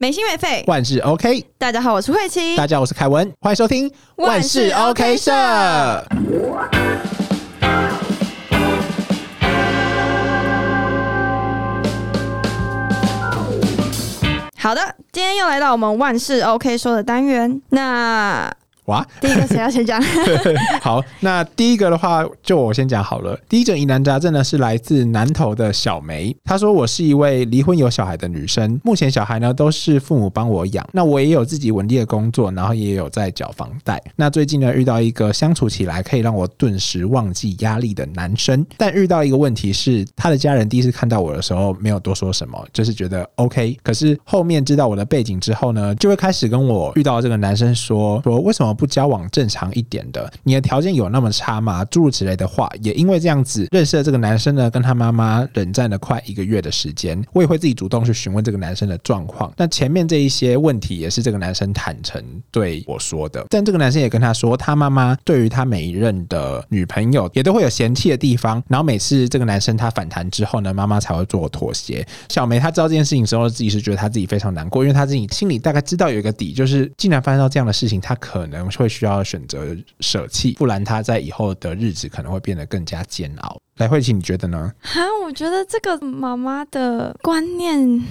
没心没肺。万事 OK，大家好，我是慧琪。大家好，我是凯文，欢迎收听万事 OK 社好的，今天又来到我们万事 OK 说的单元。那哇，第一个谁要先讲？好，那第一个的话，就我先讲好了。第一则疑难杂症呢是来自南投的小梅，她说我是一位离婚有小孩的女生，目前小孩呢都是父母帮我养，那我也有自己稳定的工作，然后也有在缴房贷。那最近呢遇到一个相处起来可以让我顿时忘记压力的男生，但遇到一个问题是，他的家人第一次看到我的时候没有多说什么，就是觉得 OK，可是后面知道我的背景之后呢，就会开始跟我遇到这个男生说说为什么不交往正常一点的？你的条件有那么差吗？诸如此类的话，也因为这样子认识了这个男生呢，跟他妈妈冷战了快一个月的时间，我也会自己主动去询问这个男生的状况。那前面这一些问题也是这个男生坦诚对我说的，但这个男生也跟他说，他妈妈对于他每一任的女朋友也都会有嫌弃的地方，然后每次这个男生他反弹之后呢，妈妈才会做妥协。小梅她知道这件事情之后，自己是觉得她自己非常难过，因为她自己心里大概知道有一个底，就是既然发生到这样的事情，她可能会需要选择舍弃，不然他在以后的日子可能会变得更加煎熬。来，慧琪，你觉得呢？哈，我觉得这个妈妈的观念，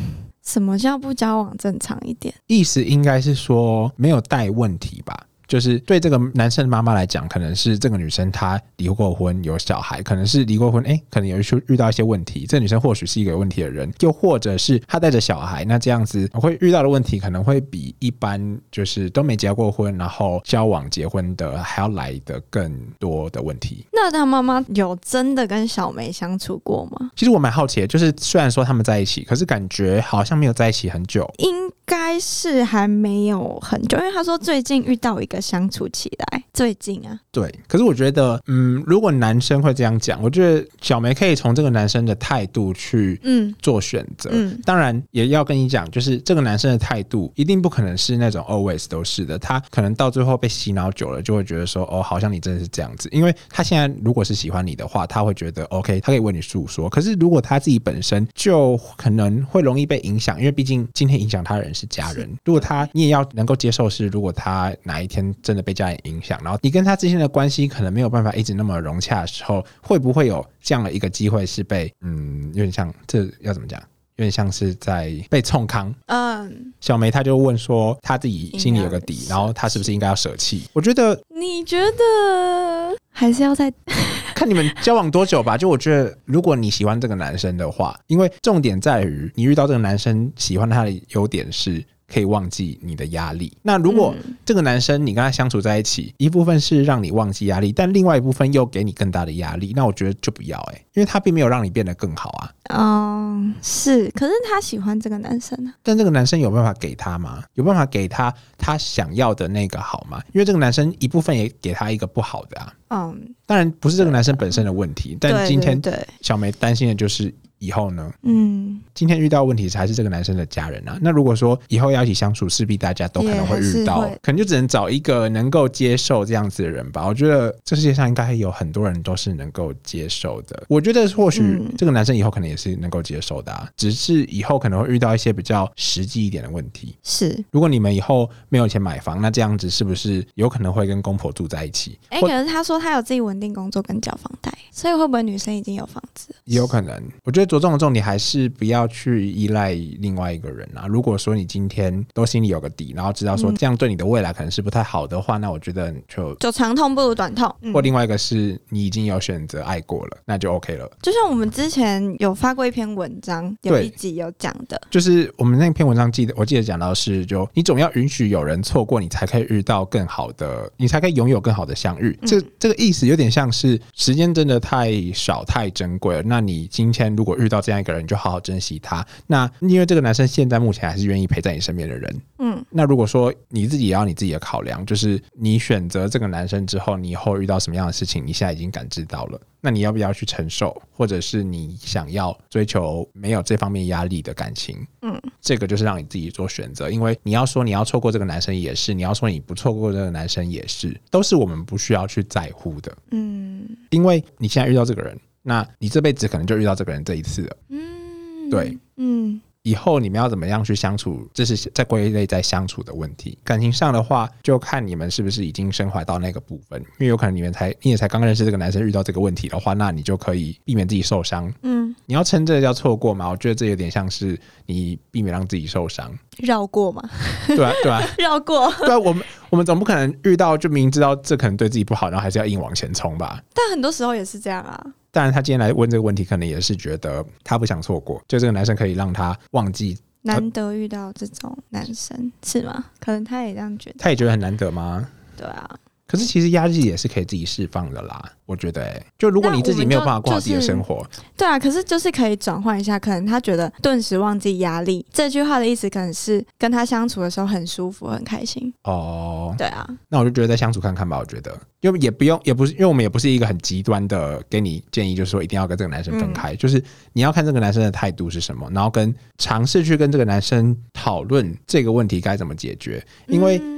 什么叫不交往正常一点？意思应该是说没有带问题吧。就是对这个男生的妈妈来讲，可能是这个女生她离过婚有小孩，可能是离过婚，哎，可能有遇遇到一些问题。这女生或许是一个有问题的人，又或者是她带着小孩，那这样子会遇到的问题可能会比一般就是都没结过婚，然后交往结婚的还要来的更多的问题。那他妈妈有真的跟小梅相处过吗？其实我蛮好奇的，就是虽然说他们在一起，可是感觉好像没有在一起很久。应该是还没有很久，因为他说最近遇到一个相处起来，最近啊，对，可是我觉得，嗯，如果男生会这样讲，我觉得小梅可以从这个男生的态度去嗯做选择。嗯当然也要跟你讲，就是这个男生的态度一定不可能是那种 always 都是的，他可能到最后被洗脑久了，就会觉得说，哦，好像你真的是这样子。因为他现在如果是喜欢你的话，他会觉得 OK，他可以为你诉说。可是如果他自己本身就可能会容易被影响，因为毕竟今天影响他的人是家人。如果他你也要能够接受，是如果他哪一天真的被家人影响，然后你跟他之间的关系可能没有办法一直那么融洽的时候，会不会有这样的一个机会是被嗯，有点像这要怎么讲？有点像是在被冲康。嗯，小梅她就问说，她自己心里有个底然后她是不是应该要舍弃？我觉得你觉得还是要再 看你们交往多久吧。就我觉得，如果你喜欢这个男生的话，因为重点在于你遇到这个男生喜欢他的优点是。可以忘记你的压力。那如果嗯这个男生你跟他相处在一起，一部分是让你忘记压力，但另外一部分又给你更大的压力，那我觉得就不要哎、因为他并没有让你变得更好啊。嗯是，可是他喜欢这个男生啊，但这个男生有办法给他吗？有办法给他他想要的那个好吗？因为这个男生一部分也给他一个不好的啊。嗯，当然不是这个男生本身的问题，但今天对对小梅担心的就是以后呢，嗯，今天遇到问题还是这个男生的家人啊。那如果说以后要一起相处，势必大家都可能会遇到可能就只能找一个能够接受这样子的人吧。我觉得这世界上应该有很多人都是能够接受的。我觉得或许嗯这个男生以后可能也是能够接受的、啊，只是以后可能会遇到一些比较实际一点的问题。是。如果你们以后没有钱买房，那这样子是不是有可能会跟公婆住在一起？哎、或可是他说他有自己稳定工作跟交房贷，所以会不会女生已经有房子？也有可能，我觉得着重的重点还是不要去依赖另外一个人啊。如果说你今天都心里有个底，然后知道说嗯这样对你的未来可能是不太好的话，那我觉得就。就长痛不如短痛。嗯或另外一个是你已经有选择爱过了，那就 OK 了。就像我们之前有发过一篇文章，有一集有讲的，就是我们那篇文章记得，我记得讲到是，就你总要允许有人错过，你才可以遇到更好的，你才可以拥有更好的相遇。这这个意思有点像是时间真的太少太珍贵了。那你今天如果遇到这样一个人，你就好好珍惜他。那因为这个男生现在目前还是愿意陪在你身边的人，嗯，那如果说你自己也要你自己的考量，就是你选择这个男生之后，你以后遇到什么样的事情，你现在已经感知到了，那你要不要去承受，或者是你想要追求没有这方面压力的感情？嗯，这个就是让你自己做选择，因为你要说你要错过这个男生也是，你要说你不错过这个男生也是，都是我们不需要去在乎的，嗯。因为你现在遇到这个人，那你这辈子可能就遇到这个人这一次了。嗯，对，嗯以后你们要怎么样去相处，这是在归类在相处的问题。感情上的话，就看你们是不是已经升怀到那个部分，因为有可能你们才你也才刚认识这个男生，遇到这个问题的话，那你就可以避免自己受伤。嗯，你要称这叫错过吗？我觉得这有点像是你避免让自己受伤，绕过嘛，对啊，对啊，绕过。对啊，我们我们总不可能遇到就明知道这可能对自己不好，然后还是要硬往前冲吧？但很多时候也是这样啊。当然，他今天来问这个问题，可能也是觉得他不想错过，就这个男生可以让他忘记，难得遇到这种男生是吗？可能他也这样觉得。他也觉得很难得吗？对啊，可是其实压力也是可以自己释放的啦，我觉得、欸，就如果你自己没有办法过好自己的生活，对啊，可是就是可以转换一下，可能他觉得顿时忘记压力。这句话的意思可能是跟他相处的时候很舒服、很开心。哦，对啊，那我就觉得再相处看看吧。我觉得，因为也不用，也不是，因为我们也不是一个很极端的给你建议，就是说一定要跟这个男生分开，就是你要看这个男生的态度是什么，然后跟尝试去跟这个男生讨论这个问题该怎么解决，因为。嗯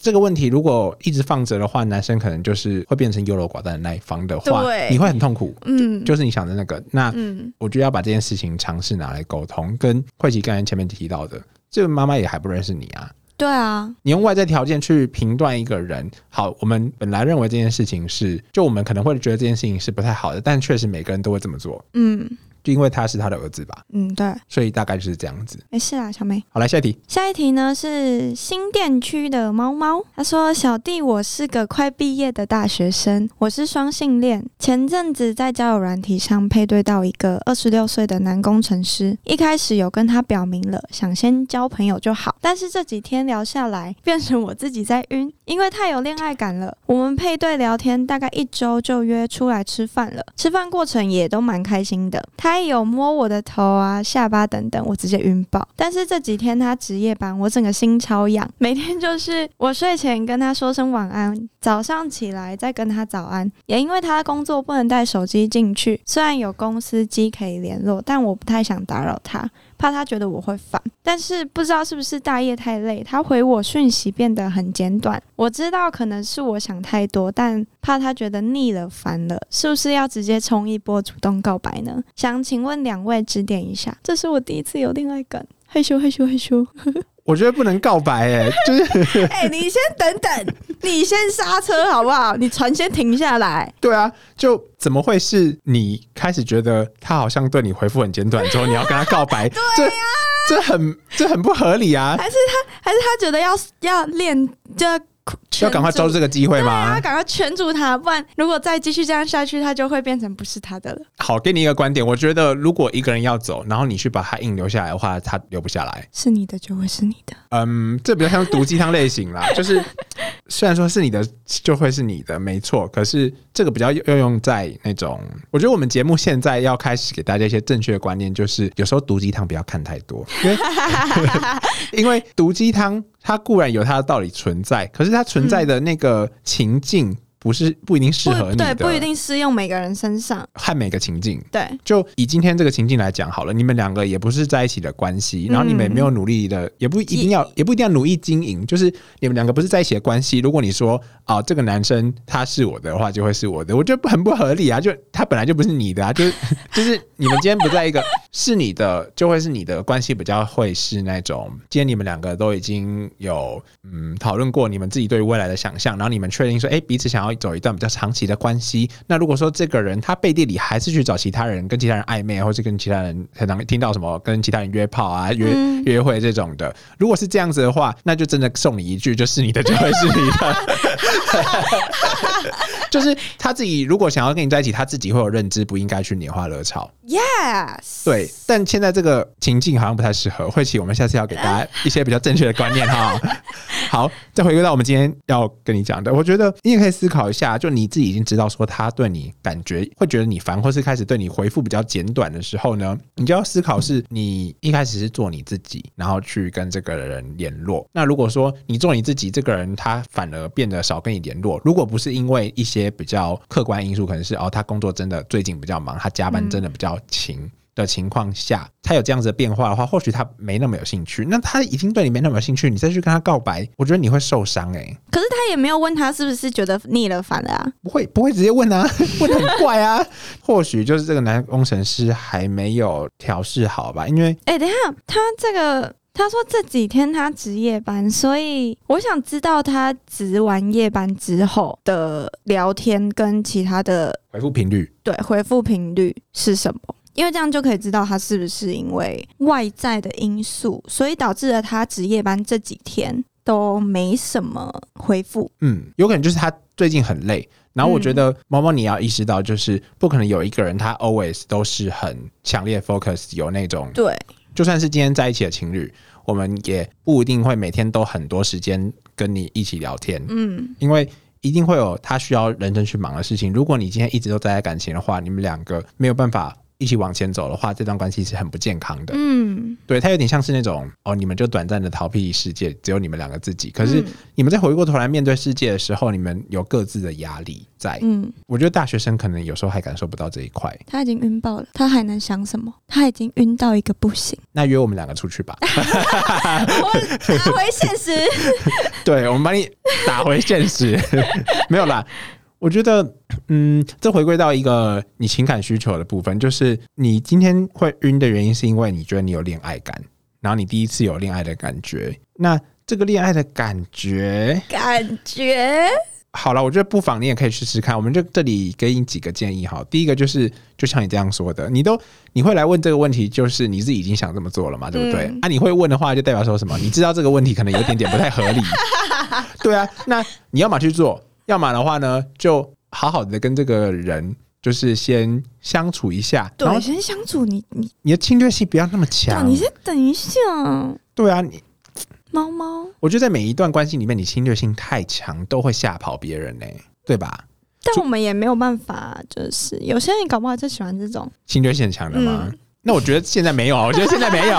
这个问题如果一直放着的话，男生可能就是会变成优柔寡断的那一方的话，你会很痛苦。嗯。就是你想的那个，那嗯。我觉得要把这件事情尝试拿来沟通，跟慧琪刚才前面提到的，这个妈妈也还不认识你啊，对啊，你用外在条件去评断一个人，好，我们本来认为这件事情是，就我们可能会觉得这件事情是不太好的，但确实每个人都会这么做，嗯就因为他是他的儿子吧，嗯，对，所以大概就是这样子。没事啦，小妹。好，来下一题，下一题呢是新店区的猫猫，他说：“小弟，我是个快毕业的大学生，我是双性恋。前阵子在交友软体上配对到一个二十六岁的男工程师，一开始有跟他表明了想先交朋友就好，但是这几天聊下来，变成我自己在晕，因为太有恋爱感了。我们配对聊天大概一周就约出来吃饭了，吃饭过程也都蛮开心的。他也有摸我的头啊、下巴等等，我直接晕爆。但是这几天他值夜班，我整个心超痒，每天就是我睡前跟他说声晚安，早上起来再跟他早安。也因为他的工作不能带手机进去，虽然有公司机可以联络，但我不太想打扰他。怕他觉得我会烦，但是不知道是不是大业太累，他回我讯息变得很简短。我知道可能是我想太多，但怕他觉得腻了、烦了，是不是要直接冲一波主动告白呢？想请问两位指点一下，这是我第一次有恋爱感，害羞害羞害羞。我觉得不能告白、欸，就是哎、你先等等，你先刹车好不好？你船先停下来。对啊，就怎么会是你开始觉得他好像对你回复很简短之后，你要跟他告白？对啊这很这很不合理啊！还是他，还是他觉得要要练，就要要赶快抓住这个机会吗？赶快圈住他，不然如果再继续这样下去，他就会变成不是他的了。好，给你一个观点，我觉得如果一个人要走，然后你去把他硬留下来的话，他留不下来。是你的就会是你的。嗯，这比较像毒鸡汤类型啦，就是虽然说是你的就会是你的，没错，可是这个比较要用在那种，我觉得我们节目现在要开始给大家一些正确的观念，就是有时候毒鸡汤不要看太多，因为因为毒鸡汤它固然有它的道理存在，可是它存在的那个情境不是不一定适合你的，对，不一定适用每个人身上。和每个情境。对，就以今天这个情境来讲好了，你们两个也不是在一起的关系，然后你们也没有努力的，也不一定要，也不一定要努力经营，就是你们两个不是在一起的关系。如果你说啊、这个男生他是我的话，就会是我的，我觉得很不合理啊！就他本来就不是你的啊，就是就是你们今天不在一个是你的，就会是你的关系比较会是那种，今天你们两个都已经有嗯讨论过你们自己对于未来的想象，然后你们确定说，哎、彼此想要走一段比较长期的关系。那如果说这个人他背地里还是去找其他人，跟其他人暧昧，或是跟其他人很常听到什么跟其他人约炮啊、约、嗯约会这种的，如果是这样子的话，那就真的送你一句，就是你的就会是你的。就是他自己如果想要跟你在一起，他自己会有认知，不应该去拈花惹草。Yes，对，但现在这个情境好像不太适合。慧琪，我们下次要给大家 一些比较正确的观念哈。好，再回归到我们今天要跟你讲的，我觉得你也可以思考一下，就你自己已经知道说他对你感觉会觉得你烦，或是开始对你回复比较简短的时候呢，你就要思考是你一开始是做你自己，然后去跟这个人联络。那如果说你做你自己，这个人他反而变得少跟你联络，如果不是因为一些比较客观因素，可能是哦他工作真的最近比较忙，他加班真的比较勤。的情况下，他有这样子的变化的话，或许他没那么有兴趣。那他已经对你没那么有兴趣，你再去跟他告白，我觉得你会受伤哎、可是他也没有问他是不是觉得腻了烦了啊？不会不会直接问啊，问得很怪啊。或许就是这个男工程师还没有调试好吧，因为哎、等一下，他这个他说这几天他值夜班，所以我想知道他值完夜班之后的聊天跟其他的回复频率对回复频率是什么。因为这样就可以知道他是不是因为外在的因素，所以导致了他值夜班这几天都没什么回复。嗯，有可能就是他最近很累。然后我觉得猫猫你要意识到，就是不可能有一个人他 always 都是很强烈 focus，有那种对，就算是今天在一起的情侣，我们也不一定会每天都很多时间跟你一起聊天，嗯，因为一定会有他需要认真去忙的事情。如果你今天一直都待在感情的话，你们两个没有办法一起往前走的话，这段关系是很不健康的。嗯，对，它有点像是那种哦，你们就短暂的逃避世界，只有你们两个自己。可是嗯你们在回过头来面对世界的时候，你们有各自的压力在。嗯，我觉得大学生可能有时候还感受不到这一块。他已经晕爆了，他还能想什么？他已经晕到一个不行。那约我们两个出去吧。我打回现实。对，我们把你打回现实。没有啦，我觉得，嗯，这回归到一个你情感需求的部分，就是你今天会晕的原因，是因为你觉得你有恋爱感，然后你第一次有恋爱的感觉。那这个恋爱的感觉，感觉好了，我觉得不妨你也可以试试看。我们就这里给你几个建议哈。第一个就是，就像你这样说的，你都你会来问这个问题，就是你是已经想这么做了嘛，对不对？嗯啊，你会问的话，就代表说什么？你知道这个问题可能有点点不太合理，对啊。那你要么去做，要么的话呢，就好好的跟这个人。就是先相处一下，然后对，先相处你你你的侵略性不要那么对，强。你先等一下，对啊，你猫猫。我觉得在每一段关系里面，你侵略性太强，都会吓跑别人呢、对吧？但我们也没有办法，就是有些人搞不好就喜欢这种，侵略性很强的吗？嗯那我觉得现在没有，我觉得现在没有，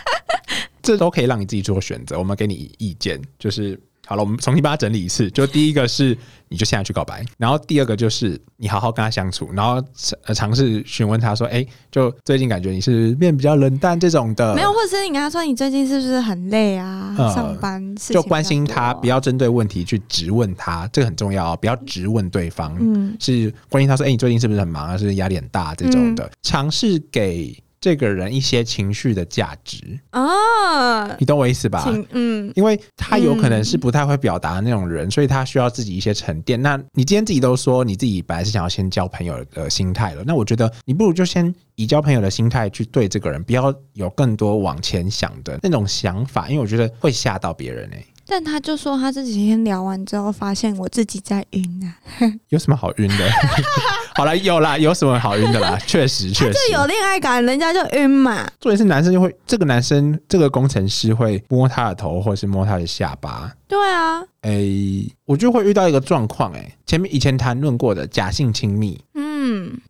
这都可以让你自己做选择。我们给你意见，就是好了，我们重新把它整理一次。就第一个是，你就现在去告白；然后第二个就是你好好跟他相处，然后呃尝试询问他说：“哎、就最近感觉你是变比较冷淡这种的。”没有，或者是你跟他说你最近是不是很累啊？呃上班就关心他，不要针对问题去质问他，这个很重要哦，不要直问对方。嗯是关心他说：“哎、你最近是不是很忙啊？是不是压力很大？”这种的，尝试给这个人一些情绪的价值，啊，你懂我意思吧？嗯因为他有可能是不太会表达的那种人，所以他需要自己一些沉淀。那你今天自己都说你自己本来是想要先交朋友的心态了，那我觉得你不如就先以交朋友的心态去对这个人，不要有更多往前想的那种想法，因为我觉得会吓到别人哎、但他就说他这几天聊完之后，发现我自己在晕啊，有什么好晕的？好了，有啦，有什么好晕的啦？确实，确实，就有恋爱感，人家就晕嘛。重点是男生就会，这个男生这个工程师会摸他的头，或者是摸他的下巴。对啊，诶、我就会遇到一个状况，哎，前面以前谈论过的假性亲密，嗯，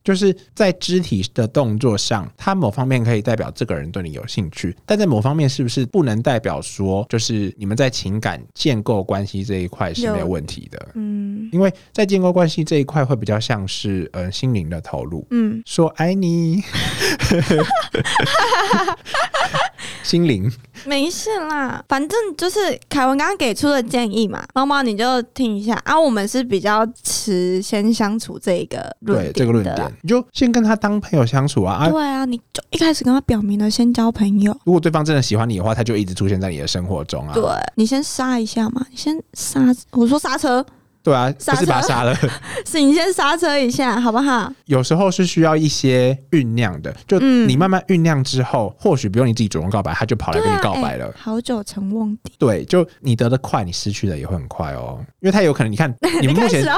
就是在肢体的动作上，他某方面可以代表这个人对你有兴趣，但在某方面是不是不能代表说，就是你们在情感建构关系这一块是没有问题的？嗯。因为在建构关系这一块会比较像是呃心灵的投入，嗯，说爱你，心灵没事啦，反正就是凯文刚刚给出的建议嘛，猫猫你就听一下啊。我们是比较持先相处这一个论点对这个论的啦点，你就先跟他当朋友相处啊啊！对啊，你就一开始跟他表明了先交朋友，如果对方真的喜欢你的话，他就一直出现在你的生活中啊。对你先刹一下嘛，你先刹，我说刹车，对啊，不是把他车杀了。是你先刹车一下，好不好？有时候是需要一些酝酿的，就嗯你慢慢酝酿之后，或许不用你自己主动告白，他就跑来跟你告白了。哎好久成瓮底，对，就你得的快，你失去的也会很快哦，因为他有可能，你看 你们目前得的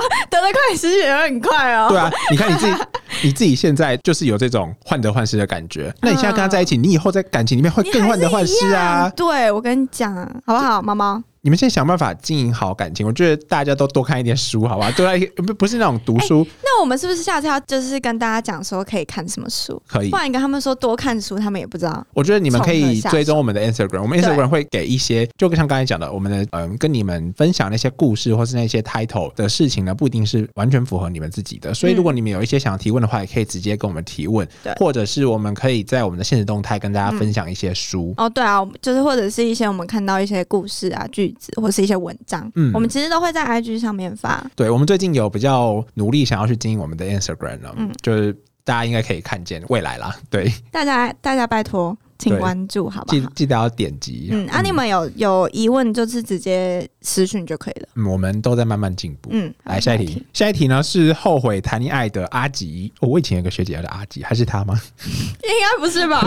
快，失去也会很快哦。对啊，你看你自己，你自己现在就是有这种患得患失的感觉。那你现在跟他在一起，你以后在感情里面会更患得患失啊。对，我跟你讲，好不好，猫猫？你们现在想办法经营好感情，我觉得大家都多看一点书，好吧？多来不不是那种读书，那我们是不是下次要就是跟大家讲说可以看什么书？可以不。然你跟他们说多看书，他们也不知道。我觉得你们可以追踪我们的 Instagram，我们 Instagram 会给一些，就像刚才讲的，我们的嗯，跟你们分享那些故事或是那些 title 的事情呢，不一定是完全符合你们自己的。所以如果你们有一些想要提问的话，也可以直接跟我们提问，对或者是我们可以在我们的现实动态跟大家分享一些书。哦，对啊，就是或者是一些我们看到一些故事啊、句子，或是一些文章，嗯我们其实都会在 IG 上面发。对，我们最近有比较努力想要去经营我们的 Instagram 了，嗯就是大家应该可以看见未来啦。对，大家大家拜托，请关注好不好？记记得要点击。嗯，啊，你们有有疑问就是直接私讯就可以了。嗯我们都在慢慢进步。嗯，来下一题，，下一题呢是后悔谈恋爱的阿吉、哦。我以前有个学姐叫阿吉，还是她吗？应该不是吧？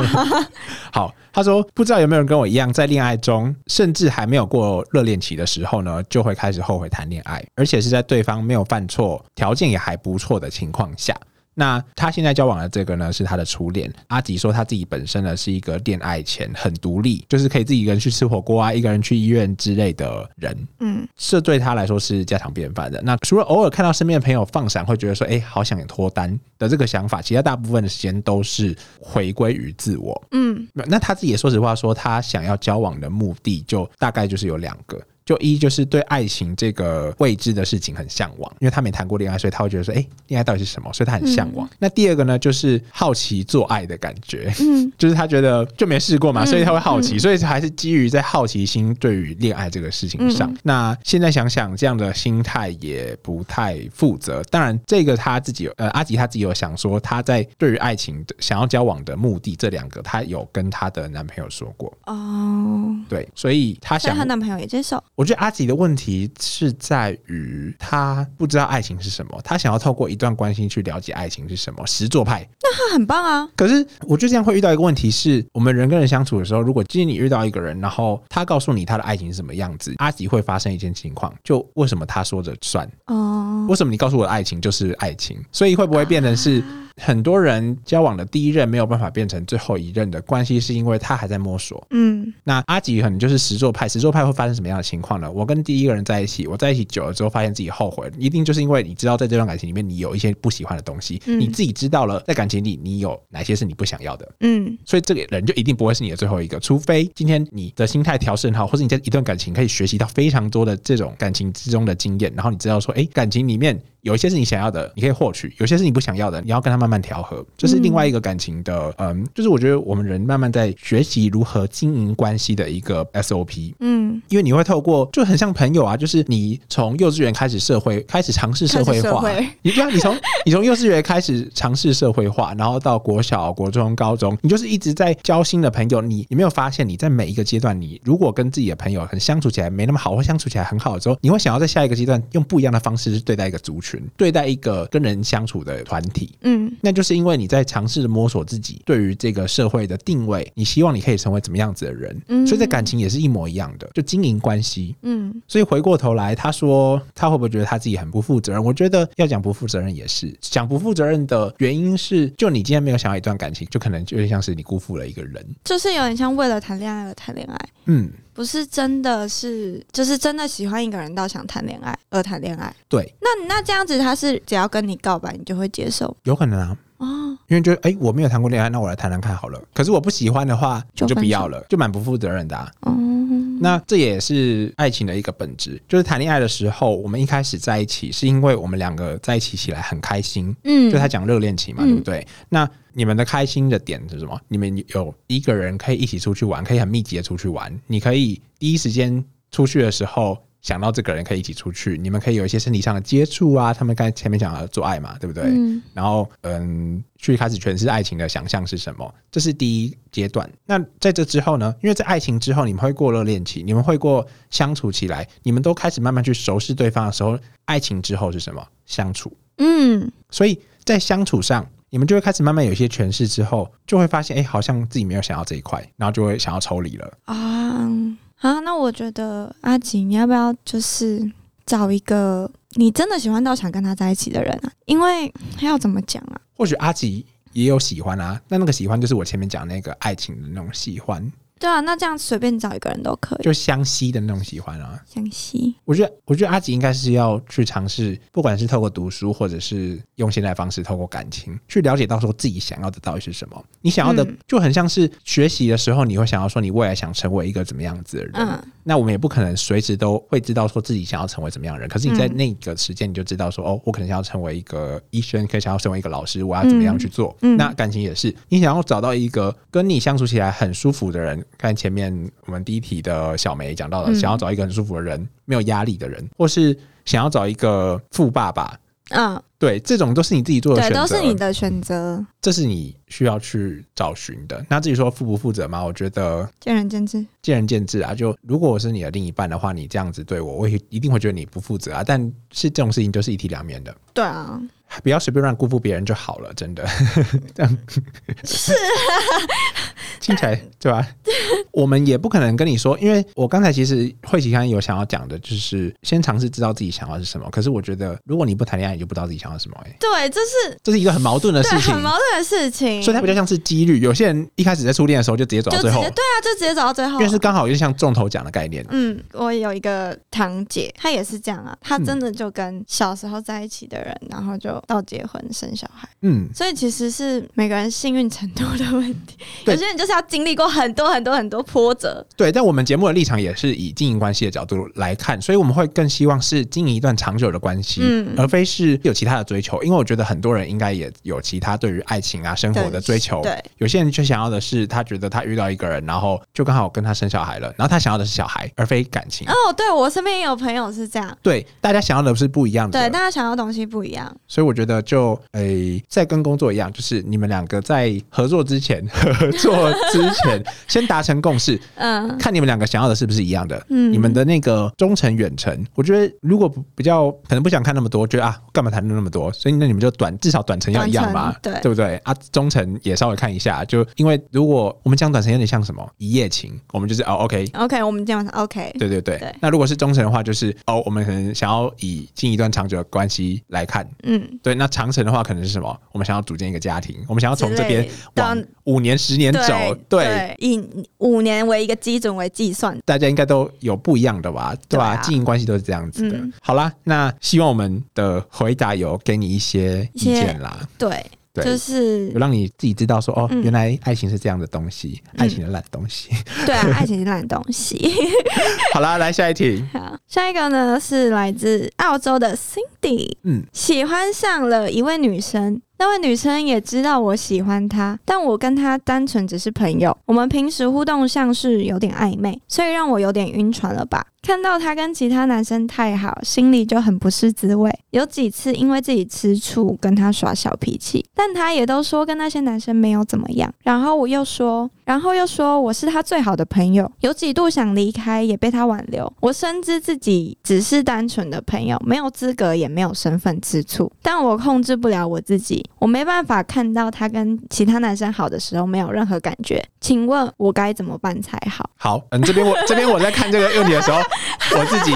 好，她说不知道有没有人跟我一样，在恋爱中，甚至还没有过热恋期的时候呢，就会开始后悔谈恋爱，而且是在对方没有犯错、条件也还不错的情况下。那他现在交往的这个呢，是他的初恋。阿吉说他自己本身呢是一个恋爱前很独立，就是可以自己一个人去吃火锅啊，一个人去医院之类的人。嗯这对他来说是家常便饭的。那除了偶尔看到身边的朋友放闪，会觉得说，哎、好想脱单的这个想法，其他大部分的时间都是回归于自我。嗯那他自己也说实话说，他想要交往的目的就大概就是有两个。就一就是对爱情这个未知的事情很向往，因为他没谈过恋爱，所以他会觉得说，哎、恋爱到底是什么？所以他很向往。那第二个呢，就是好奇做爱的感觉。嗯就是他觉得就没试过嘛，嗯所以他会好奇，所以还是基于在好奇心对于恋爱这个事情上。嗯那现在想想，这样的心态也不太负责。当然，这个他自己有呃，阿吉他自己有想说，他在对于爱情的想要交往的目的这两个，他有跟他的男朋友说过。哦，对，所以他想所以她男朋友也接受。我觉得阿吉的问题是在于他不知道爱情是什么，他想要透过一段关系去了解爱情是什么，实作派。那他很棒啊。可是我觉得这样会遇到一个问题是，我们人跟人相处的时候，如果今天你遇到一个人，然后他告诉你他的爱情是什么样子，阿吉会发生一件情况，就为什么他说着算？哦，为什么你告诉我的爱情就是爱情？所以会不会变成是很多人交往的第一任没有办法变成最后一任的关系，是因为他还在摸索？嗯那阿吉可能就是十座派，十座派会发生什么样的情况呢？我跟第一个人在一起，我在一起久了之后，发现自己后悔，一定就是因为你知道在这段感情里面你有一些不喜欢的东西，嗯你自己知道了在感情里你有哪些是你不想要的，嗯所以这个人就一定不会是你的最后一个，除非今天你的心态调试很好，或者你在一段感情可以学习到非常多的这种感情之中的经验，然后你知道说，哎，感情里面有一些是你想要的，你可以获取；有些是你不想要的，你要跟他慢慢调和。这是另外一个感情的，嗯，就是我觉得我们人慢慢在学习如何经营关系的一个 SOP。嗯，因为你会透过就很像朋友啊，就是你从幼稚园开始社会开始尝试社会化，你对啊，你从你从幼稚园开始尝试社会化，然后到国小、国中、高中，你就是一直在交新的朋友。你有没有发现，你在每一个阶段，你如果跟自己的朋友很相处起来没那么好，或相处起来很好的时候，你会想要在下一个阶段用不一样的方式去对待一个族群，对待一个跟人相处的团体。嗯那就是因为你在尝试着摸索自己对于这个社会的定位，你希望你可以成为怎么样子的人，嗯所以在感情也是一模一样的，就经营关系。嗯所以回过头来，他说他会不会觉得他自己很不负责任？我觉得要讲不负责任也是讲不负责任的原因是，就你今天没有想要一段感情，就可能就有点像是你辜负了一个人。就是有点像为了谈恋爱而谈恋爱，嗯，不是真的是，就是真的喜欢一个人到想谈恋爱而谈恋爱。对，那那这样子，他是只要跟你告白，你就会接受有可能啊。哦。因为觉得哎、我没有谈过恋爱，那我来谈谈看好了。可是我不喜欢的话，就不要了，就蛮不负责任的、啊。哦，那这也是爱情的一个本质，就是谈恋爱的时候，我们一开始在一起，是因为我们两个在一起起来很开心，嗯就他讲热恋期嘛，嗯对不对？那你们的开心的点是什么？你们有一个人可以一起出去玩，可以很密集的出去玩，你可以第一时间出去的时候。想到这个人可以一起出去，你们可以有一些身体上的接触啊。他们刚才前面讲了做爱嘛，对不对？嗯然后嗯，去开始诠释爱情的想象是什么，这是第一阶段。那在这之后呢？因为在爱情之后，你们会过热恋期，你们会过相处起来，你们都开始慢慢去熟悉对方的时候，爱情之后是什么？相处。嗯所以在相处上，你们就会开始慢慢有一些诠释之后，就会发现，哎、好像自己没有想要这一块，然后就会想要抽离了。啊啊，那我觉得阿吉，你要不要就是找一个你真的喜欢到想跟他在一起的人啊？因为要怎么讲啊？或许阿吉也有喜欢啊，那那个喜欢就是我前面讲那个爱情的那种喜欢。对啊，那这样随便找一个人都可以。就相吸的那种喜欢啊。相吸，我觉得，我觉得阿吉应该是要去尝试，不管是透过读书，或者是用现在方式，透过感情去了解到说自己想要的到底是什么。你想要的嗯就很像是学习的时候，你会想要说你未来想成为一个怎么样子的人。嗯，那我们也不可能随时都会知道说自己想要成为怎么样的人。可是你在嗯那个时间，你就知道说，哦，我可能想要成为一个医生，可以想要成为一个老师，我要怎么样去做。嗯嗯那感情也是，你想要找到一个跟你相处起来很舒服的人。看前面我们第一题的小梅讲到了，嗯想要找一个很舒服的人，没有压力的人，或是想要找一个富爸爸。嗯，对，这种都是你自己做的，选择，都是你的选择，这是你需要去找寻的。那至于说负不负责嘛，我觉得见仁见智。见仁见智啊。就如果我是你的另一半的话，你这样子对我，我也一定会觉得你不负责啊。但是这种事情就是一体两面的，对啊，不要随便乱辜负别人就好了，真的。这样是 听起来对吧？我们也不可能跟你说，因为我刚才其实慧琪刚有想要讲的，就是先尝试知道自己想要是什么。可是我觉得，如果你不谈恋爱，你就不知道自己想要什么、欸，对，这是这是一个很矛盾的事情很。矛盾的事情，所以它比较像是几率，有些人一开始在初恋的时候就直接走到最后对啊，就直接走到最后因为。是刚好有点像中头奖的概念。嗯，我有一个堂姐，她也是这样啊，她嗯真的就跟小时候在一起的人，然后就到结婚生小孩，嗯，所以其实是每个人幸运程度的问题。对有些人就是要经历过很多很多很多波折，对。但我们节目的立场也是以经营关系的角度来看，所以我们会更希望是经营一段长久的关系，嗯而非是有其他的追求。因为我觉得很多人应该也有其他对于爱情啊、生活的追求。对，有些人却想要的是，他觉得他遇到一个人，然后就刚好跟他生小孩了，然后他想要的是小孩，而非感情。哦，对我身边也有朋友是这样，对，大家想要的是不一样的。对，大家想要的东西不一样，所以我觉得就诶，在跟工作一样，就是你们两个在合作之前，合作之前先达成共识，嗯。看你们两个想要的是不是一样的。嗯，你们的那个忠诚远程，我觉得如果比较可能不想看那么多，觉得啊干嘛谈论那么多，所以那你们就短至少短程要一样吧，对。对不对？啊？忠诚也稍微看一下，就因为如果我们讲短程有点像什么一夜情，我们就是哦 OK。OK，我们这样 OK，对对对，对。那如果是忠诚的话，就是哦，我们可能想要以近一段长久的关系来看，嗯，对，那长程的话可能是什么？我们想要组建一个家庭，我们想要从这边往五年、十年走，对，对，以五年为一个基准为计算，大家应该都有不一样的吧，对吧？经营关系都是这样子的。嗯好啦，那希望我们的回答有给你一些意见啦，对，对，就是有让你自己知道说，哦，嗯原来爱情是这样的东西，爱情的烂东西。对啊，爱情是烂东西。好啦，来下一题，好，下一个呢是来自澳洲的 Cindy，嗯，喜欢上了一位女生。那位女生也知道我喜欢她，但我跟她单纯只是朋友。我们平时互动像是有点暧昧，所以让我有点晕船了吧。看到她跟其他男生太好，心里就很不是滋味。有几次因为自己吃醋跟她耍小脾气，但她也都说跟那些男生没有怎么样。然后我又说，然后又说我是她最好的朋友，有几度想离开，也被她挽留。我深知自己只是单纯的朋友，没有资格也没有身份吃醋，但我控制不了我自己，我没办法看到她跟其他男生好的时候没有任何感觉。请问我该怎么办才好？好，嗯，这边我这边我在看这个问题的时候，我自己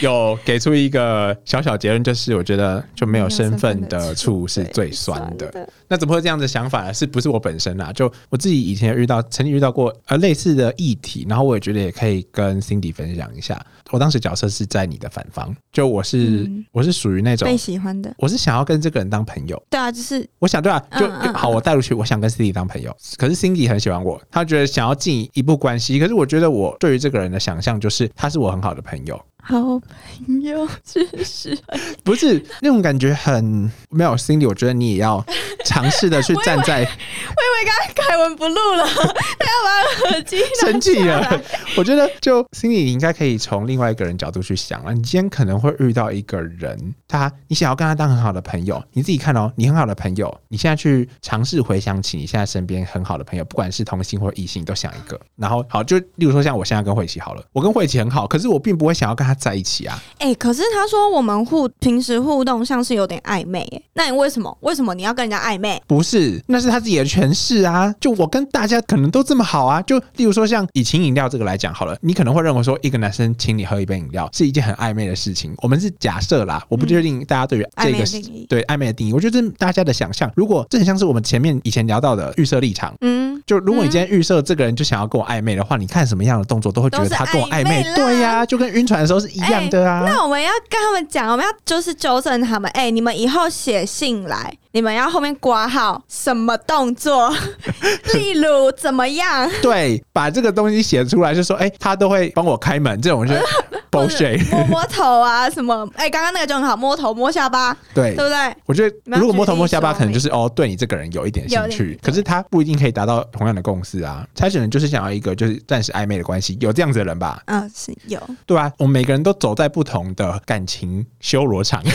有给出一个小小结论，就是我觉得就没有身份的醋是最酸的。那怎么会这样的想法呢？是不是我本身啊？就我自己以前遇到，曾经遇到过呃类似的议题，然后我也觉得也可以跟 Cindy 分享一下。我当时角色是在你的反方，就我是、嗯我是属于那种被，喜欢的，我是想要跟这个人当朋友。对啊，就是我想对啊，就、嗯嗯好，我带入去，我想跟 Cindy 当朋友。可是 Cindy 很喜欢我，他觉得想要进一步关系。可是我觉得我对于这个人的想象就是他是我很好的朋友，好朋友，只是不是那种感觉很没有 Cindy。我觉得你也要尝试的去站在 我以为刚刚。凯文不录了，他要把耳机拿生气了。我觉得就心里你应该可以从另外一个人角度去想了。你今天可能会遇到一个人，他你想要跟他当很好的朋友，你自己看哦，你很好的朋友，你现在去尝试回想起你现在身边很好的朋友，不管是同性或异性，都想一个。然后好，就例如说像我现在跟慧琪好了，我跟慧琪很好，可是我并不会想要跟他在一起啊。哎、可是他说我们互平时互动像是有点暧昧，哎，那你为什么为什么你要跟人家暧昧？不是，那是他自己的诠释啊，就我跟大家可能都这么好啊。就例如说，像以情饮料这个来讲好了，你可能会认为说，一个男生请你喝一杯饮料是一件很暧昧的事情。我们是假设啦，我不确定大家对于这个对暧昧的定义，我觉得这是大家的想象。如果这很像是我们前面以前聊到的预设立场。嗯，就如果你今天预设这个人就想要跟我暧昧的话，你看什么样的动作都会觉得他跟我暧昧暧昧，对呀、就跟晕船的时候是一样的啊。那我们要跟他们讲，我们要就是纠正他们，哎、你们以后写信来，你们要后面挂号什么动作，例如怎么样，对，把这个东西写出来，就说哎、他都会帮我开门，这种就是 bullshit。摸摸头啊什么，哎、刚刚那个就很好，摸头摸下巴，对对，不对？我觉得如果摸头摸下巴，可能就是哦，对你这个人有一点兴趣，可是他不一定可以达到同样的共识啊。他可能就是想要一个就是暂时暧昧的关系，有这样子的人吧？嗯、是有，对啊，我们每个人都走在不同的感情修罗场，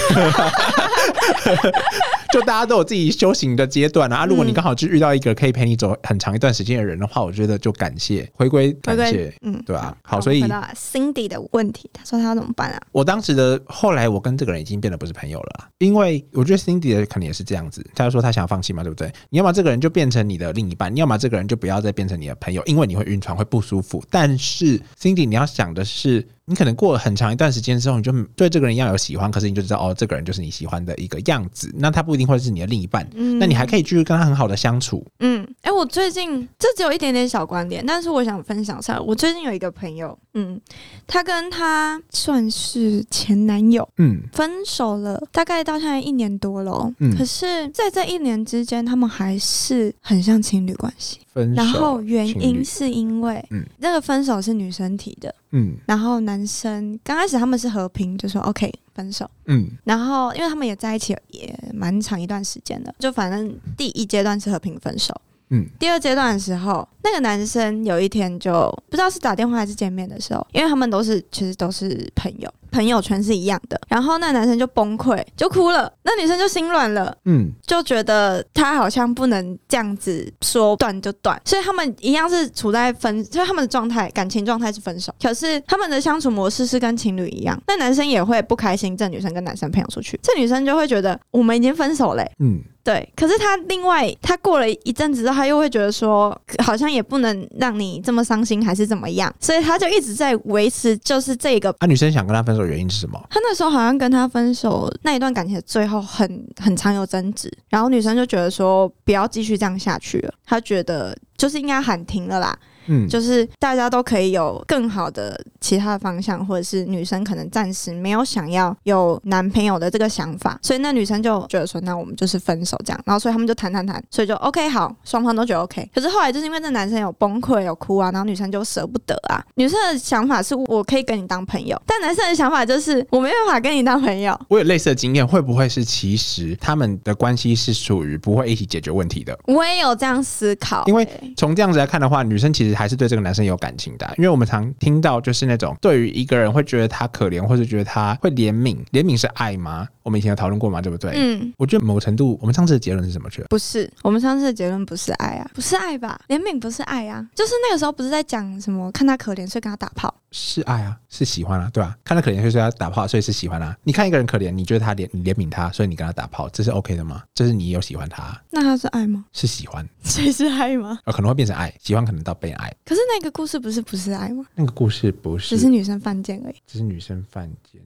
就大家都有自己修行的阶段啊。啊如果你嗯刚好就遇到一个可以陪你走很长一段时间的人的话，我觉得就感谢，回归感谢，嗯。对啊。好，所以 Cindy 的问题，他说他要怎么办啊？我当时的后来，我跟这个人已经变得不是朋友了啦，因为我觉得 Cindy 的可能也是这样子，他说他想要放弃嘛，对不对？你要么这个人就变成你的另一半，你要么这个人就不要再变成你的朋友，因为你会晕船，会不舒服。但是 Cindy，你要想的是，你可能过了很长一段时间之后，你就对这个人要有喜欢，可是你就知道哦，这个人就是你喜欢的一个样子，那他不一定会是你的另一半，嗯那你还可以继续跟他很好的相处。嗯，哎、我最近这只有一点点小观点，但是我想分享一下。我最近有一个朋友，嗯，他跟他算是前男友嗯分手了，大概到现在一年多了哦、嗯可是在这一年之间，他们还是很像情侣关系。分手，然后原因是因为，嗯那个分手是女生提的，嗯。然后男生刚开始他们是和平，就说 OK 分手。嗯。然后，因为他们也在一起也蛮长一段时间的，就反正第一阶段是和平分手，嗯。第二阶段的时候，那个男生有一天就不知道是打电话还是见面的时候，因为他们都是其实都是朋友，朋友圈是一样的。然后那男生就崩溃，就哭了，那女生就心软了，嗯。就觉得他好像不能这样子说断就断，所以他们一样是处在分，就是他们的状态，感情状态是分手，可是他们的相处模式是跟情侣一样。那男生也会不开心，这女生跟男生朋友出去，这女生就会觉得我们已经分手嘞、嗯对，可是他另外，他过了一阵子之后，他又会觉得说，好像也不能让你这么伤心，还是怎么样，所以他就一直在维持，就是这个。啊，女生想跟他分手的原因是什么？他那时候好像跟他分手那一段感情的最后很很常有争执，然后女生就觉得说不要继续这样下去了，她觉得就是应该喊停了啦，嗯，就是大家都可以有更好的其他的方向，或者是女生可能暂时没有想要有男朋友的这个想法，所以那女生就觉得说，那我们就是分手这样，然后所以他们就谈谈谈，所以就 OK 好，双方都觉得 OK。可是后来就是因为这男生有崩溃有哭啊，然后女生就舍不得啊。女生的想法是我可以跟你当朋友，但男生的想法就是我没办法跟你当朋友。我有类似的经验，会不会是其实他们的关系是属于不会一起解决问题的？我也有这样思考、因为欸从这样子来看的话，女生其实还是对这个男生有感情的啊、因为我们常听到就是那种对于一个人会觉得他可怜，或者觉得他会怜悯，怜悯是爱吗？我们以前有讨论过嘛，对不对？嗯。我觉得某程度，我们上次的结论是什么？不是，我们上次的结论不是爱啊，不是爱吧？怜悯不是爱啊，就是那个时候不是在讲什么看他可怜，所以跟他打炮。是爱啊，是喜欢啊，对吧、看他可怜，所以他打炮，所以是喜欢啊。你看一个人可怜，你觉得他怜，你怜悯他，所以你跟他打炮，这是 OK 的吗？这是你有喜欢他，那他是爱吗？是喜欢，所以是爱吗？呃，可能会变成爱，喜欢可能到被爱。可是那个故事不是不是爱吗？那个故事不是，只是女生犯贱而已。只是女生犯贱。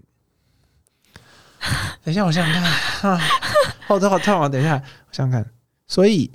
等一下，我想想看啊，好头好痛啊！等一下，我想想看。所以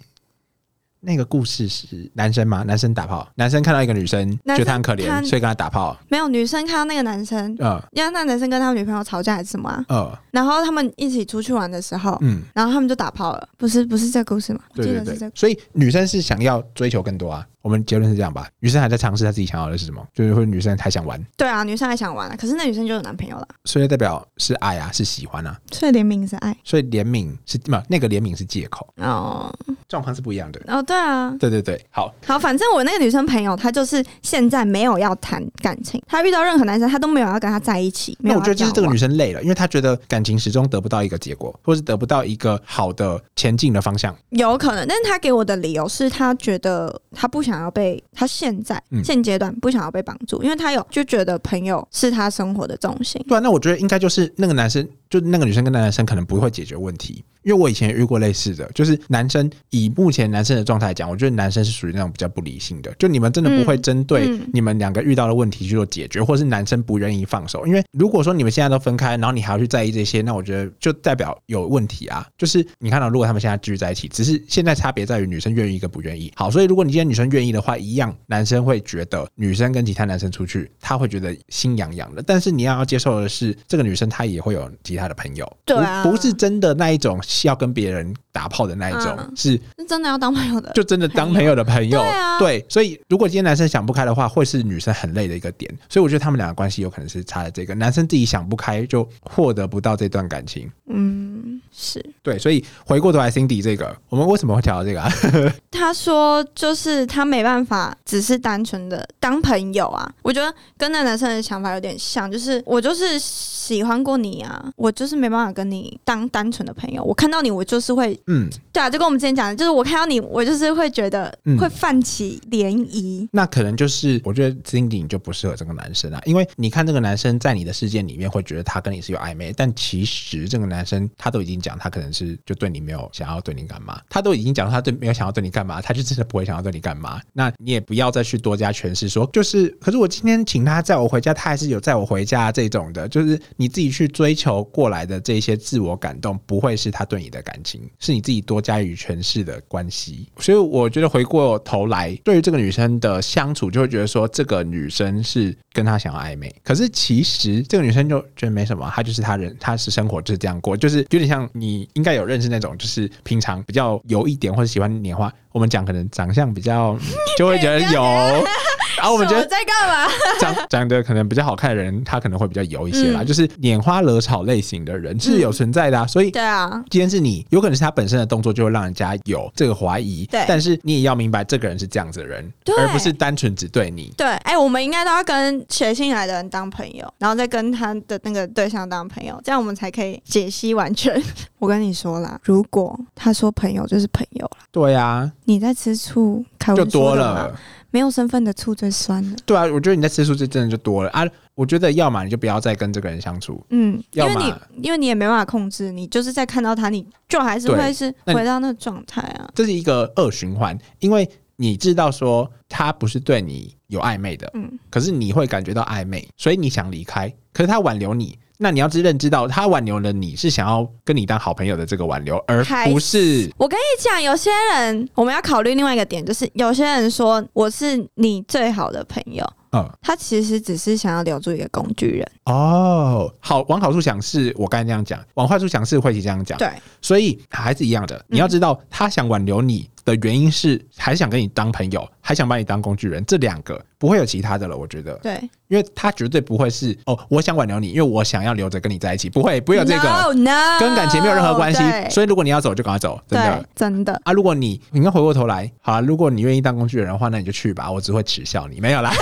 那个故事是男生吗？男生打炮，男生看到一个女生生觉得她很可怜，所以跟她打炮。没有女生看到那个男生，嗯因为那男生跟他女朋友吵架还是什么啊？嗯然后他们一起出去玩的时候，嗯，然后他们就打炮了。不是不是这个故事吗？对对对。所以女生是想要追求更多啊。我们结论是这样吧？女生还在尝试她自己想要的是什么，就是或者女生还想玩，对啊，女生还想玩啊，可是那女生就有男朋友了，所以代表是爱啊，是喜欢啊。所以怜悯是爱。所以怜悯是不那个怜悯是借口，哦状况是不一样的。哦，对啊，对对对，好，好，反正我那个女生朋友，她就是现在没有要谈感情，她遇到任何男生，她都没有要跟他在一起。那我觉得就是这个女生，生累了，因为她觉得感情始终得不到一个结果，或是得不到一个好的前进的方向。有可能，但是她给我的理由是她觉得她不想要被，他现在、嗯现阶段不想要被绑住，因为他有就觉得朋友是他生活的重心。对啊，那我觉得应该就是那个男生就那个女生跟那男生可能不会解决问题。因为我以前也遇过类似的，就是男生以目前男生的状态讲，我觉得男生是属于那种比较不理性的，就你们真的不会针对嗯你们两个遇到的问题去做解决，或是男生不愿意放手。因为如果说你们现在都分开，然后你还要去在意这些，那我觉得就代表有问题啊。就是你看到，如果他们现在继续在一起，只是现在差别在于女生愿意跟不愿意。好，所以如果你今天女生愿意的话，一样男生会觉得女生跟其他男生出去，他会觉得心痒痒的。但是你要接受的是，这个女生她也会有其他的朋友，对啊。不不是真的那一种要跟别人打炮的那一种，嗯是是真的要当朋友的，就真的当朋友的朋友。对啊对，所以如果今天男生想不开的话，会是女生很累的一个点。所以我觉得他们两个关系有可能是差在这个，男生自己想不开，就获得不到这段感情。嗯，是。对，所以回过头来，Cindy 这个，我们为什么会调到这个啊？他说，就是他没办法，只是单纯的当朋友啊。我觉得跟那男生的想法有点像，就是我就是喜欢过你啊，我就是没办法跟你当单纯的朋友。我看到你，我就是会，嗯，对啊，就跟我们之前讲的，就是我看到你，我就是会觉得嗯会泛起涟漪。那可能就是我觉得 Cindy 你就不适合这个男生啊，因为你看这个男生在你的世界里面会觉得他跟你是有暧昧，但其实这个男生他都已经讲他可能是就对你没有想要对你干嘛，他都已经讲他对没有想要对你干嘛，他就真的不会想要对你干嘛。那你也不要再去多加诠释说，就是可是我今天请他载我回家，他还是有载我回家这种的，就是你自己去追求过来的这些自我感动，不会是他对你的感情，是你自己多加以诠释的关系。所以我觉得回过头来，对于这个女生的相处，就会觉得说这个女生是跟他想要暧昧，可是其实这个女生就觉得没什么，她就是她人，她是生活就是这样过，就是有点像你应该有认识那种，就是平常比较油一点或者喜欢年花，我们讲可能长相比较就会觉得油，然后我们觉得在干嘛？长长得可能比较好看的人，他可能会比较油一些啦，嗯就是拈花惹草类型的人是有存在的啊，所以对啊，既然是你，有可能是他本身的动作就会让人家有这个怀疑，对但是你也要明白这个人是这样子的人，而不是单纯只对你。对，哎、我们应该都要跟写信来的人当朋友，然后再跟他的那个对象当朋友，这样我们才可以解析完全。我跟你说啦，如果他说朋友就是朋友啦，对啊，你在吃醋，凯就多了。没有身份的醋最酸了。对啊，我觉得你在吃醋这真的就多了啊。我觉得要么你就不要再跟这个人相处，嗯，因为你因为你也没办法控制，你就是在看到他，你就还是对会是回到那个状态啊。这是一个恶循环，因为你知道说他不是对你有暧昧的，嗯，可是你会感觉到暧昧，所以你想离开，可是他挽留你。那你要知认知到，他挽留了你是想要跟你当好朋友的这个挽留，而不是我跟你讲，有些人我们要考虑另外一个点，就是有些人说我是你最好的朋友，嗯他其实只是想要留住一个工具人。哦，好，往好处想是我刚才这样讲，往坏处想是慧琪这样讲，对，所以还是一样的。你要知道，他想挽留你的原因是还想跟你当朋友，还想把你当工具人，这两个不会有其他的了。我觉得，对，因为他绝对不会是哦，我想挽留你，因为我想要留着跟你在一起，不会，不会有这个 no, no, 跟感情没有任何关系。所以如果你要走，就赶快走，真的。真的。啊，如果你你应该回过头来，好啊，如果你愿意当工具人的话，那你就去吧，我只会耻笑你，没有啦。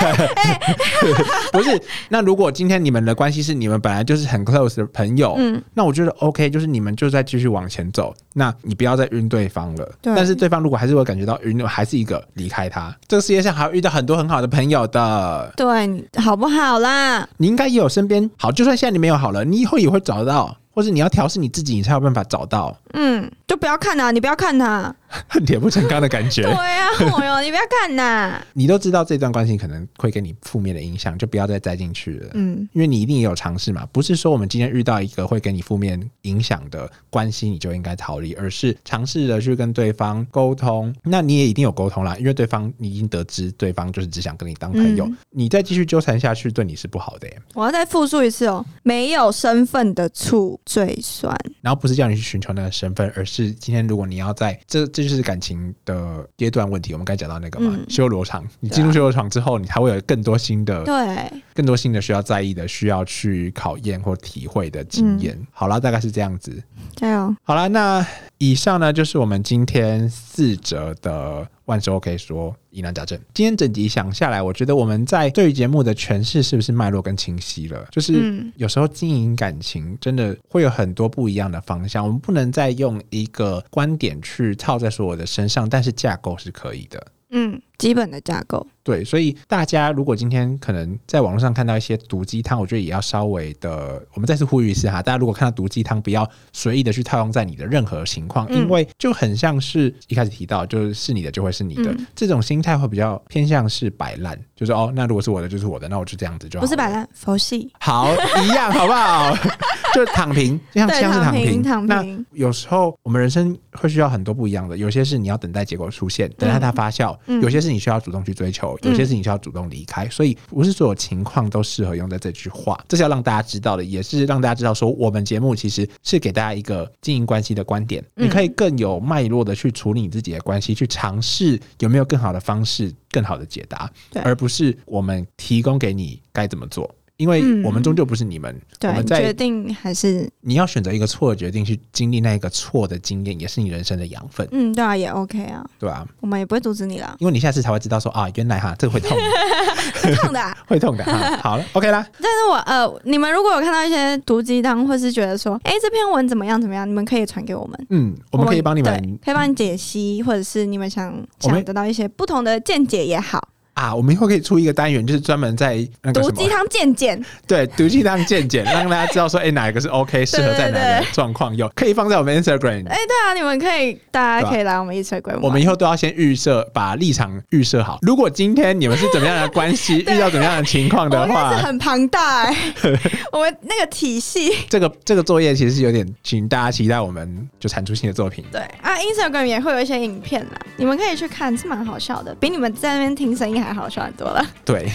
不是，那如果今天你们的关系是你们本来就是很 close 的朋友，嗯，那我觉得 OK，就是你们就再继续往前走，那你不要再晕对方了。对但是对方如果还是会感觉到晕，还是一个离开他。这个世界上还会遇到很多很好的朋友的，对，好不好啦？你应该也有身边好，就算现在你没有好了，你以后也会找到，或者你要调试你自己，你才有办法找到嗯，就不要看他，你不要看他。铁不成钢的感觉对。啊，我哟，你不要看呐。你都知道这段关系可能会给你负面的影响，就不要再栽进去了。嗯，因为你一定也有尝试嘛，不是说我们今天遇到一个会给你负面影响的关系，你就应该逃离，而是尝试着去跟对方沟通。那你也一定有沟通啦，因为对方你已经得知对方就是只想跟你当朋友，嗯你再继续纠缠下去，对你是不好的耶。我要再复述一次哦，没有身份的醋最酸。然后不是叫你去寻求那个身份，而是今天如果你要在这这就是感情的阶段问题，我们刚才讲到那个嘛，嗯修罗场，你进入修罗场之后，你还会有更多新的对，更多新的需要在意的、需要去考验或体会的经验。嗯好了，大概是这样子。加油。好了，那以上呢就是我们今天四折的万事 OK 说疑难杂症。今天整集想下来，我觉得我们在对于节目的诠释是不是脉络更清晰了？就是嗯有时候经营感情真的会有很多不一样的方向，我们不能再用一个观点去套在所有的身上，但是架构是可以的。嗯，基本的架构。对，所以大家如果今天可能在网络上看到一些毒鸡汤，我觉得也要稍微的，我们再次呼吁一次哈，大家如果看到毒鸡汤，不要随意的去套用在你的任何情况，嗯因为就很像是一开始提到，就是是你的就会是你的、嗯这种心态，会比较偏向是摆烂，就是哦，那如果是我的就是我的，那我就这样子就好。不是摆，烂，佛系。好一样好不好？就躺平，就像对像是躺平。平躺那平有时候我们人生会需要很多不一样的，有些是你要等待结果出现，等待它发酵；嗯有些是你需要主动去追求，有些事情需要主动离开。所以不是所有情况都适合用在这句话，这是要让大家知道的，也是让大家知道说，我们节目其实是给大家一个经营关系的观点，嗯你可以更有脉络的去处理你自己的关系，去尝试有没有更好的方式、更好的解答，而不是我们提供给你该怎么做。因为嗯。我们终究不是你们，我对，们在决定还是你要选择一个错的决定去经历那一个错的经验，也是你人生的养分，嗯，对啊，也 OK 啊，对啊、我们也不会阻止你了，因为你下次才会知道说啊，原来哈这个会痛，会痛的啊、会痛的哈。好了，OK 啦，但是我呃，你们如果有看到一些毒鸡汤，或是觉得说，哎、这篇文怎么样怎么样，你们可以传给我们。嗯，我们可以帮你对们可以帮你解析，或者是你们想想得到一些不同的见解也好，啊，我们以后可以出一个单元，就是专门在毒鸡汤见解，对，毒鸡汤见解，让大家知道说，哎、哪一个是 OK，适合在哪个状况用，可以放在我们 Instagram。哎、对啊，你们可以，大家可以来我们 Instagram。我们以后都要先预设，把立场预设好。如果今天你们是怎么样的关系，遇到怎么样的情况的话是，很庞大哎、我们那个体系。这个这个作业其实是有点，请大家期待我们就产出新的作品。对啊，Instagram 也会有一些影片啦，你们可以去看，是蛮好笑的，比你们在那边听声音还好笑很多了。对，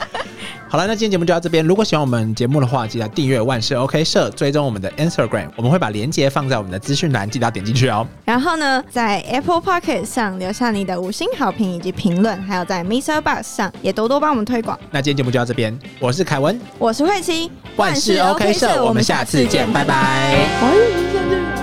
好了，那今天节目就到这边。如果喜欢我们节目的话，记得订阅万事 OK 社，追踪我们的 Instagram，我们会把链接放在我们的资讯栏，记得要点进去哦。然后呢，在 Apple Pocket 上留下你的五星好评以及评论，还有在 Mr. Bus 上也多多帮我们推广。那今天节目就到这边，我是凯文，我是慧琪，万事 OK 社，我们下次见，拜拜。